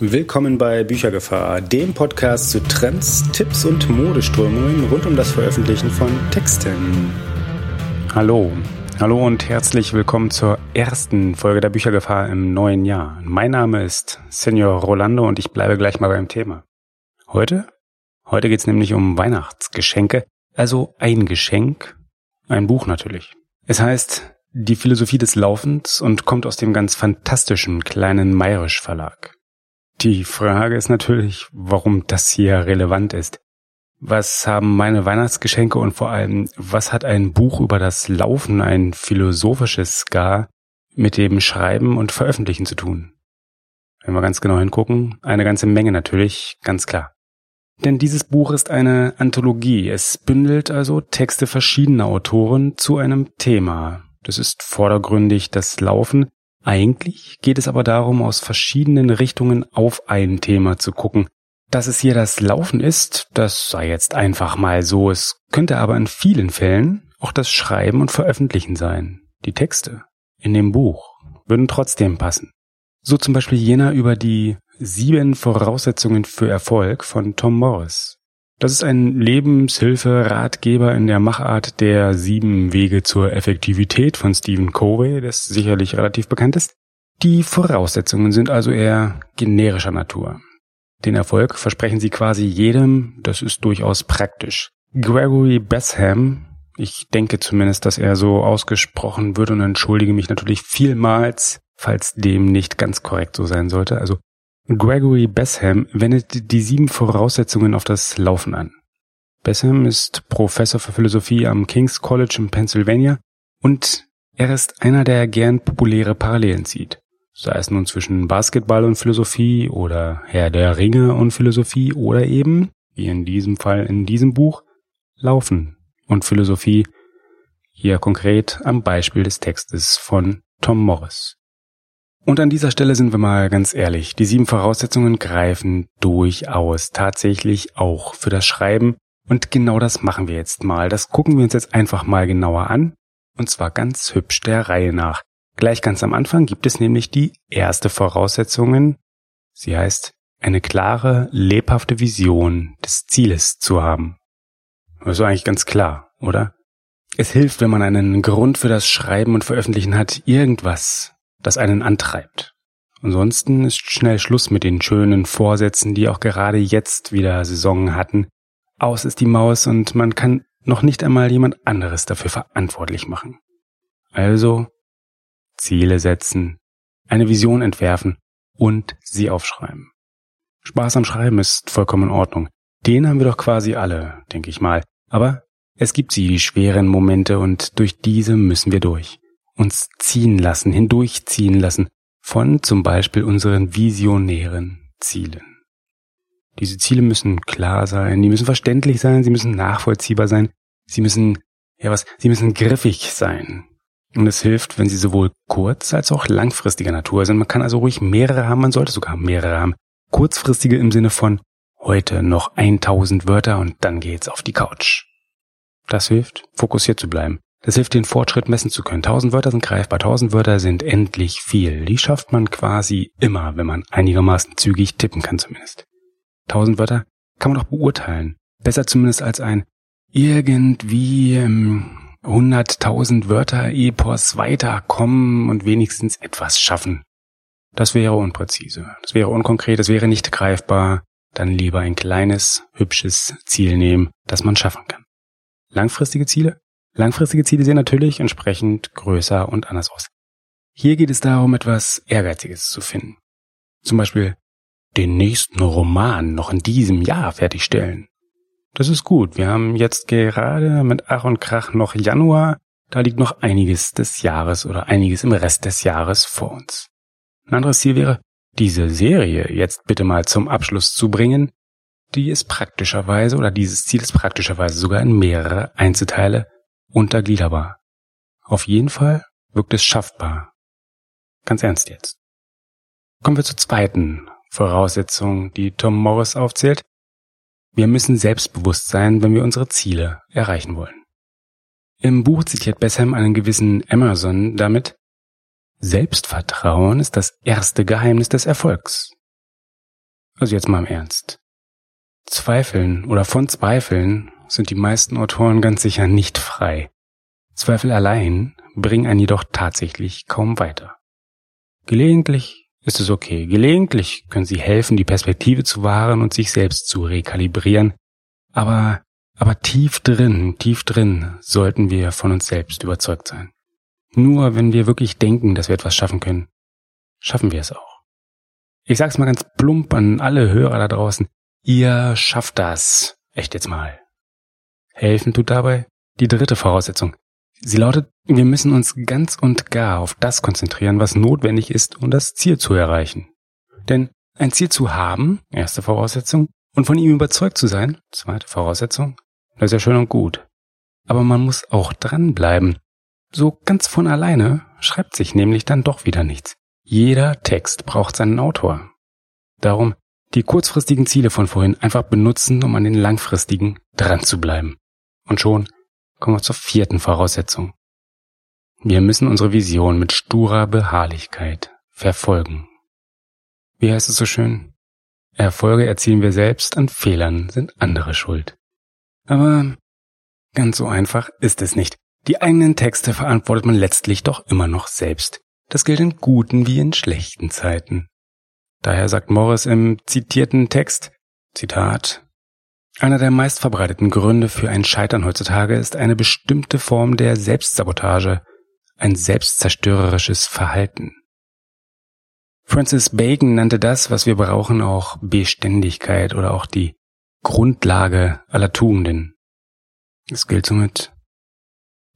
Willkommen bei Büchergefahr, dem Podcast zu Trends, Tipps und Modeströmungen rund um das Veröffentlichen von Texten. Hallo, hallo und herzlich willkommen zur ersten Folge der Büchergefahr im neuen Jahr. Mein Name ist Senor Rolando und ich bleibe gleich mal beim Thema. Heute? Heute geht's nämlich um Weihnachtsgeschenke, also ein Geschenk, ein Buch natürlich. Es heißt Die Philosophie des Laufens und kommt aus dem ganz fantastischen kleinen Mayrisch Verlag. Die Frage ist natürlich, warum das hier relevant ist. Was haben meine Weihnachtsgeschenke und vor allem, was hat ein Buch über das Laufen, ein philosophisches gar, mit dem Schreiben und Veröffentlichen zu tun? Wenn wir ganz genau hingucken, eine ganze Menge natürlich, ganz klar. Denn dieses Buch ist eine Anthologie. Es bündelt also Texte verschiedener Autoren zu einem Thema. Das ist vordergründig das Laufen, eigentlich geht es aber darum, aus verschiedenen Richtungen auf ein Thema zu gucken. Dass es hier das Laufen ist, das sei jetzt einfach mal so. Es könnte aber in vielen Fällen auch das Schreiben und Veröffentlichen sein. Die Texte in dem Buch würden trotzdem passen. So zum Beispiel jener über die sieben Voraussetzungen für Erfolg von Tom Morris. Das ist ein Lebenshilfe-Ratgeber in der Machart der sieben Wege zur Effektivität von Stephen Covey, das sicherlich relativ bekannt ist. Die Voraussetzungen sind also eher generischer Natur. Den Erfolg versprechen sie quasi jedem, das ist durchaus praktisch. Gregory Betham, ich denke zumindest, dass er so ausgesprochen wird und entschuldige mich natürlich vielmals, falls dem nicht ganz korrekt so sein sollte. Also Gregory Besham wendet die sieben Voraussetzungen auf das Laufen an. Besham ist Professor für Philosophie am King's College in Pennsylvania und er ist einer, der gern populäre Parallelen zieht. Sei es nun zwischen Basketball und Philosophie oder Herr der Ringe und Philosophie oder eben, wie in diesem Fall in diesem Buch, Laufen und Philosophie, hier konkret am Beispiel des Textes von Tom Morris. Und an dieser Stelle sind wir mal ganz ehrlich, die sieben Voraussetzungen greifen durchaus tatsächlich auch für das Schreiben. Und genau das machen wir jetzt mal. Das gucken wir uns jetzt einfach mal genauer an. Und zwar ganz hübsch der Reihe nach. Gleich ganz am Anfang gibt es nämlich die erste Voraussetzung. Sie heißt, eine klare, lebhafte Vision des Zieles zu haben. Das ist eigentlich ganz klar, oder? Es hilft, wenn man einen Grund für das Schreiben und Veröffentlichen hat, irgendwas, das einen antreibt. Ansonsten ist schnell Schluss mit den schönen Vorsätzen, die auch gerade jetzt wieder Saison hatten. Aus ist die Maus und man kann noch nicht einmal jemand anderes dafür verantwortlich machen. Also Ziele setzen, eine Vision entwerfen und sie aufschreiben. Spaß am Schreiben ist vollkommen in Ordnung. Den haben wir doch quasi alle, denke ich mal. Aber es gibt sie, die schweren Momente, und durch diese müssen wir durch uns ziehen lassen, hindurchziehen lassen von zum Beispiel unseren visionären Zielen. Diese Ziele müssen klar sein, die müssen verständlich sein, sie müssen nachvollziehbar sein, sie müssen, ja was, sie müssen griffig sein. Und es hilft, wenn sie sowohl kurz als auch langfristiger Natur sind. Man kann also ruhig mehrere haben, man sollte sogar mehrere haben. Kurzfristige im Sinne von heute noch 1000 Wörter und dann geht's auf die Couch. Das hilft, fokussiert zu bleiben. Das hilft, den Fortschritt messen zu können. Tausend Wörter sind greifbar. Tausend Wörter sind endlich viel. Die schafft man quasi immer, wenn man einigermaßen zügig tippen kann zumindest. Tausend Wörter kann man auch beurteilen. Besser zumindest als ein irgendwie hunderttausend ähm, Wörter Epos weiterkommen und wenigstens etwas schaffen. Das wäre unpräzise. Das wäre unkonkret. Das wäre nicht greifbar. Dann lieber ein kleines, hübsches Ziel nehmen, das man schaffen kann. Langfristige Ziele Langfristige Ziele sehen natürlich entsprechend größer und anders aus. Hier geht es darum, etwas Ehrgeiziges zu finden. Zum Beispiel den nächsten Roman noch in diesem Jahr fertigstellen. Das ist gut. Wir haben jetzt gerade mit Ach und Krach noch Januar. Da liegt noch einiges des Jahres oder einiges im Rest des Jahres vor uns. Ein anderes Ziel wäre, diese Serie jetzt bitte mal zum Abschluss zu bringen. Die ist praktischerweise oder dieses Ziel ist praktischerweise sogar in mehrere Einzelteile untergliederbar. Auf jeden Fall wirkt es schaffbar. Ganz ernst jetzt. Kommen wir zur zweiten Voraussetzung, die Tom Morris aufzählt. Wir müssen selbstbewusst sein, wenn wir unsere Ziele erreichen wollen. Im Buch zitiert Bessem einen gewissen Emerson damit, Selbstvertrauen ist das erste Geheimnis des Erfolgs. Also jetzt mal im Ernst. Zweifeln oder von Zweifeln sind die meisten Autoren ganz sicher nicht frei. Zweifel allein bringen einen jedoch tatsächlich kaum weiter. Gelegentlich ist es okay. Gelegentlich können sie helfen, die Perspektive zu wahren und sich selbst zu rekalibrieren. Aber, aber tief drin, tief drin sollten wir von uns selbst überzeugt sein. Nur wenn wir wirklich denken, dass wir etwas schaffen können, schaffen wir es auch. Ich sag's mal ganz plump an alle Hörer da draußen. Ihr schafft das. Echt jetzt mal. Helfen tut dabei die dritte Voraussetzung. Sie lautet, wir müssen uns ganz und gar auf das konzentrieren, was notwendig ist, um das Ziel zu erreichen. Denn ein Ziel zu haben, erste Voraussetzung, und von ihm überzeugt zu sein, zweite Voraussetzung, das ist ja schön und gut. Aber man muss auch dranbleiben. So ganz von alleine schreibt sich nämlich dann doch wieder nichts. Jeder Text braucht seinen Autor. Darum die kurzfristigen Ziele von vorhin einfach benutzen, um an den langfristigen dran zu bleiben. Und schon kommen wir zur vierten Voraussetzung. Wir müssen unsere Vision mit sturer Beharrlichkeit verfolgen. Wie heißt es so schön? Erfolge erzielen wir selbst, an Fehlern sind andere schuld. Aber ganz so einfach ist es nicht. Die eigenen Texte verantwortet man letztlich doch immer noch selbst. Das gilt in guten wie in schlechten Zeiten. Daher sagt Morris im zitierten Text, Zitat, einer der meistverbreiteten Gründe für ein Scheitern heutzutage ist eine bestimmte Form der Selbstsabotage, ein selbstzerstörerisches Verhalten. Francis Bacon nannte das, was wir brauchen, auch Beständigkeit oder auch die Grundlage aller Tugenden. Es gilt somit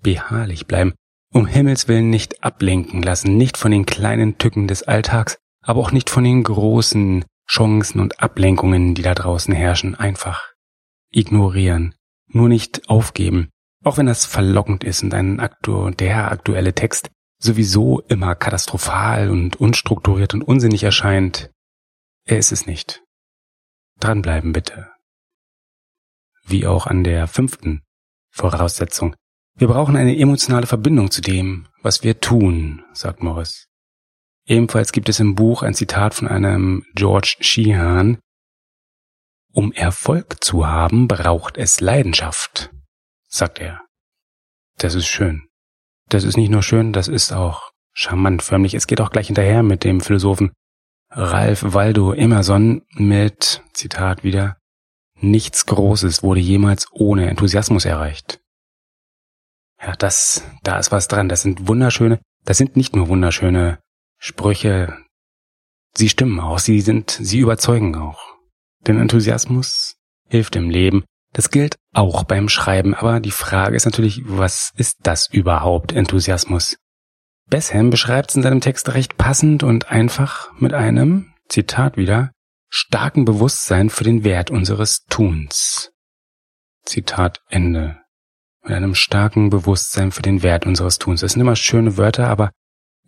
beharrlich bleiben, um Himmels willen nicht ablenken lassen, nicht von den kleinen Tücken des Alltags, aber auch nicht von den großen Chancen und Ablenkungen, die da draußen herrschen, einfach ignorieren, nur nicht aufgeben, auch wenn das verlockend ist und ein aktu der aktuelle Text sowieso immer katastrophal und unstrukturiert und unsinnig erscheint. Er ist es nicht. Dranbleiben bitte. Wie auch an der fünften Voraussetzung. Wir brauchen eine emotionale Verbindung zu dem, was wir tun, sagt Morris. Ebenfalls gibt es im Buch ein Zitat von einem George Sheehan, um Erfolg zu haben, braucht es Leidenschaft, sagt er. Das ist schön. Das ist nicht nur schön, das ist auch charmant förmlich. Es geht auch gleich hinterher mit dem Philosophen Ralph Waldo Emerson mit, Zitat wieder, nichts Großes wurde jemals ohne Enthusiasmus erreicht. Ja, das, da ist was dran. Das sind wunderschöne, das sind nicht nur wunderschöne Sprüche. Sie stimmen auch, sie sind, sie überzeugen auch. Denn Enthusiasmus hilft im Leben. Das gilt auch beim Schreiben. Aber die Frage ist natürlich, was ist das überhaupt, Enthusiasmus? Besham beschreibt es in seinem Text recht passend und einfach mit einem, Zitat wieder, starken Bewusstsein für den Wert unseres Tuns. Zitat Ende. Mit einem starken Bewusstsein für den Wert unseres Tuns. Das sind immer schöne Wörter, aber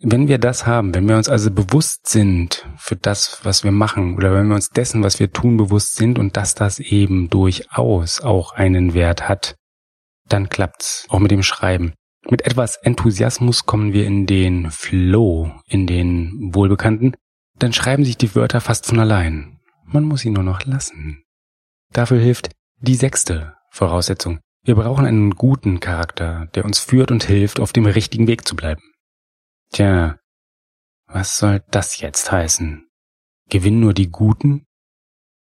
wenn wir das haben, wenn wir uns also bewusst sind für das, was wir machen, oder wenn wir uns dessen, was wir tun, bewusst sind und dass das eben durchaus auch einen Wert hat, dann klappt's auch mit dem Schreiben. Mit etwas Enthusiasmus kommen wir in den Flow, in den wohlbekannten, dann schreiben sich die Wörter fast von allein. Man muss sie nur noch lassen. Dafür hilft die sechste Voraussetzung. Wir brauchen einen guten Charakter, der uns führt und hilft, auf dem richtigen Weg zu bleiben. Tja, was soll das jetzt heißen? Gewinnen nur die Guten?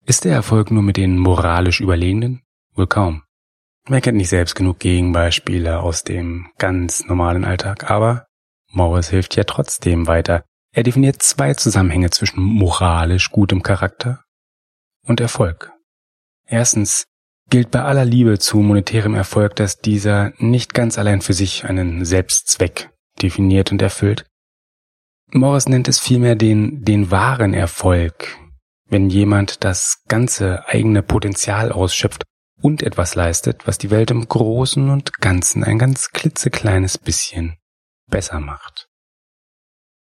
Ist der Erfolg nur mit den moralisch Überlegenen? Wohl kaum. Wer kennt nicht selbst genug Gegenbeispiele aus dem ganz normalen Alltag, aber Morris hilft ja trotzdem weiter. Er definiert zwei Zusammenhänge zwischen moralisch gutem Charakter und Erfolg. Erstens gilt bei aller Liebe zu monetärem Erfolg, dass dieser nicht ganz allein für sich einen Selbstzweck definiert und erfüllt. Morris nennt es vielmehr den, den wahren Erfolg, wenn jemand das ganze eigene Potenzial ausschöpft und etwas leistet, was die Welt im Großen und Ganzen ein ganz klitzekleines bisschen besser macht.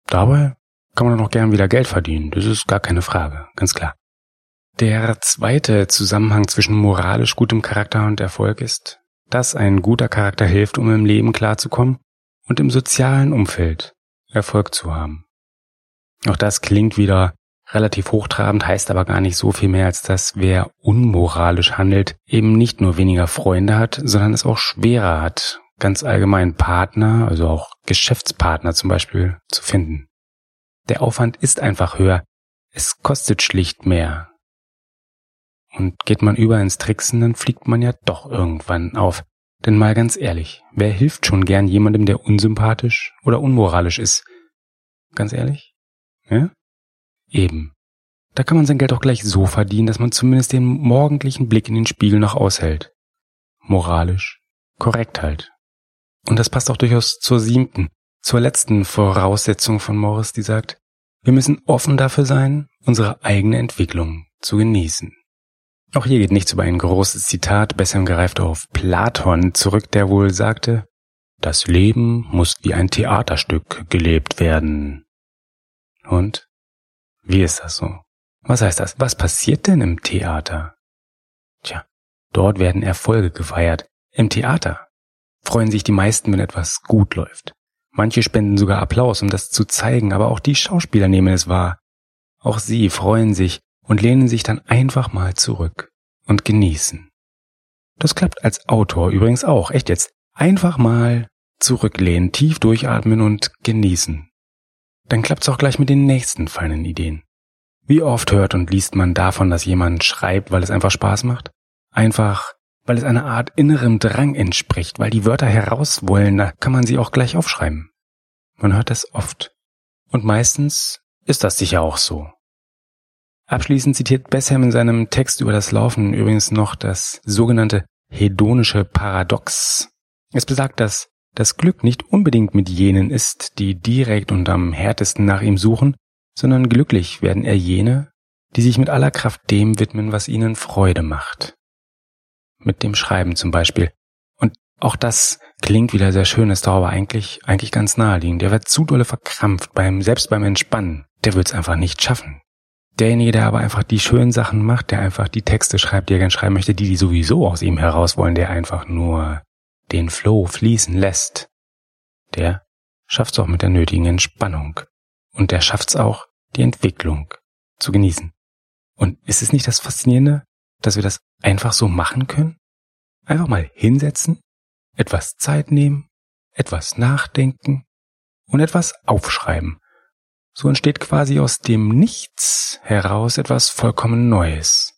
Dabei kann man noch gern wieder Geld verdienen, das ist gar keine Frage, ganz klar. Der zweite Zusammenhang zwischen moralisch gutem Charakter und Erfolg ist, dass ein guter Charakter hilft, um im Leben klarzukommen und im sozialen Umfeld Erfolg zu haben. Auch das klingt wieder relativ hochtrabend, heißt aber gar nicht so viel mehr als dass wer unmoralisch handelt, eben nicht nur weniger Freunde hat, sondern es auch schwerer hat, ganz allgemein Partner, also auch Geschäftspartner zum Beispiel, zu finden. Der Aufwand ist einfach höher. Es kostet schlicht mehr. Und geht man über ins Tricksen, dann fliegt man ja doch irgendwann auf. Denn mal ganz ehrlich, wer hilft schon gern jemandem, der unsympathisch oder unmoralisch ist? Ganz ehrlich? Ja? Eben. Da kann man sein Geld auch gleich so verdienen, dass man zumindest den morgendlichen Blick in den Spiegel noch aushält. Moralisch. Korrekt halt. Und das passt auch durchaus zur siebten, zur letzten Voraussetzung von Morris, die sagt, wir müssen offen dafür sein, unsere eigene Entwicklung zu genießen. Auch hier geht nichts über ein großes Zitat, besser gereift auf Platon zurück, der wohl sagte, das Leben muss wie ein Theaterstück gelebt werden. Und? Wie ist das so? Was heißt das? Was passiert denn im Theater? Tja, dort werden Erfolge gefeiert. Im Theater freuen sich die meisten, wenn etwas gut läuft. Manche spenden sogar Applaus, um das zu zeigen, aber auch die Schauspieler nehmen es wahr. Auch sie freuen sich, und lehnen sich dann einfach mal zurück und genießen. Das klappt als Autor übrigens auch. Echt jetzt. Einfach mal zurücklehnen, tief durchatmen und genießen. Dann klappt's auch gleich mit den nächsten feinen Ideen. Wie oft hört und liest man davon, dass jemand schreibt, weil es einfach Spaß macht? Einfach, weil es einer Art innerem Drang entspricht, weil die Wörter heraus wollen, da kann man sie auch gleich aufschreiben. Man hört das oft. Und meistens ist das sicher auch so. Abschließend zitiert Bessem in seinem Text über das Laufen übrigens noch das sogenannte hedonische Paradox. Es besagt, dass das Glück nicht unbedingt mit jenen ist, die direkt und am härtesten nach ihm suchen, sondern glücklich werden eher jene, die sich mit aller Kraft dem widmen, was ihnen Freude macht. Mit dem Schreiben zum Beispiel. Und auch das klingt wieder sehr schön, ist aber eigentlich, eigentlich ganz naheliegend. Der wird zu dolle verkrampft beim, selbst beim Entspannen. Der wird's einfach nicht schaffen. Derjenige, der aber einfach die schönen Sachen macht, der einfach die Texte schreibt, die er gern schreiben möchte, die die sowieso aus ihm heraus wollen, der einfach nur den Flow fließen lässt, der schafft's auch mit der nötigen Entspannung. Und der schafft's auch, die Entwicklung zu genießen. Und ist es nicht das Faszinierende, dass wir das einfach so machen können? Einfach mal hinsetzen, etwas Zeit nehmen, etwas nachdenken und etwas aufschreiben. So entsteht quasi aus dem Nichts heraus etwas vollkommen Neues.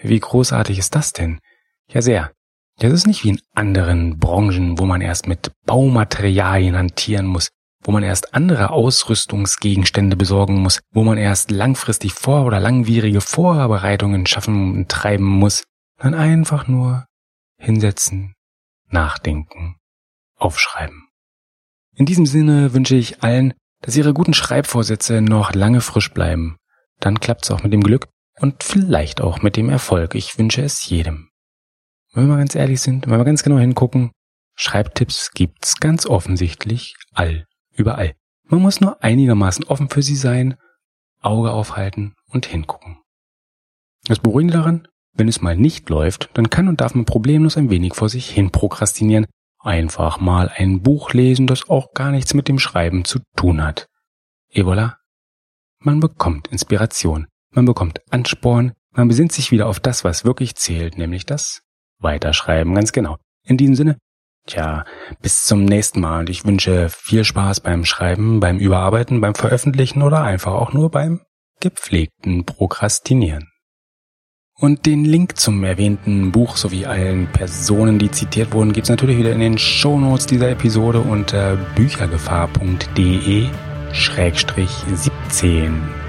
Wie großartig ist das denn? Ja, sehr. Das ist nicht wie in anderen Branchen, wo man erst mit Baumaterialien hantieren muss, wo man erst andere Ausrüstungsgegenstände besorgen muss, wo man erst langfristig vor- oder langwierige Vorbereitungen schaffen und treiben muss, dann einfach nur hinsetzen, nachdenken, aufschreiben. In diesem Sinne wünsche ich allen dass Ihre guten Schreibvorsätze noch lange frisch bleiben. Dann klappt's auch mit dem Glück und vielleicht auch mit dem Erfolg. Ich wünsche es jedem. Wenn wir mal ganz ehrlich sind, wenn wir ganz genau hingucken, Schreibtipps gibt's ganz offensichtlich all, überall. Man muss nur einigermaßen offen für sie sein, Auge aufhalten und hingucken. Das Beruhigende daran, wenn es mal nicht läuft, dann kann und darf man problemlos ein wenig vor sich hin prokrastinieren, Einfach mal ein Buch lesen, das auch gar nichts mit dem Schreiben zu tun hat. Et voilà. Man bekommt Inspiration, man bekommt Ansporn, man besinnt sich wieder auf das, was wirklich zählt, nämlich das Weiterschreiben, ganz genau. In diesem Sinne, tja, bis zum nächsten Mal und ich wünsche viel Spaß beim Schreiben, beim Überarbeiten, beim Veröffentlichen oder einfach auch nur beim gepflegten Prokrastinieren. Und den Link zum erwähnten Buch sowie allen Personen, die zitiert wurden, gibt's natürlich wieder in den Shownotes dieser Episode unter büchergefahr.de 17.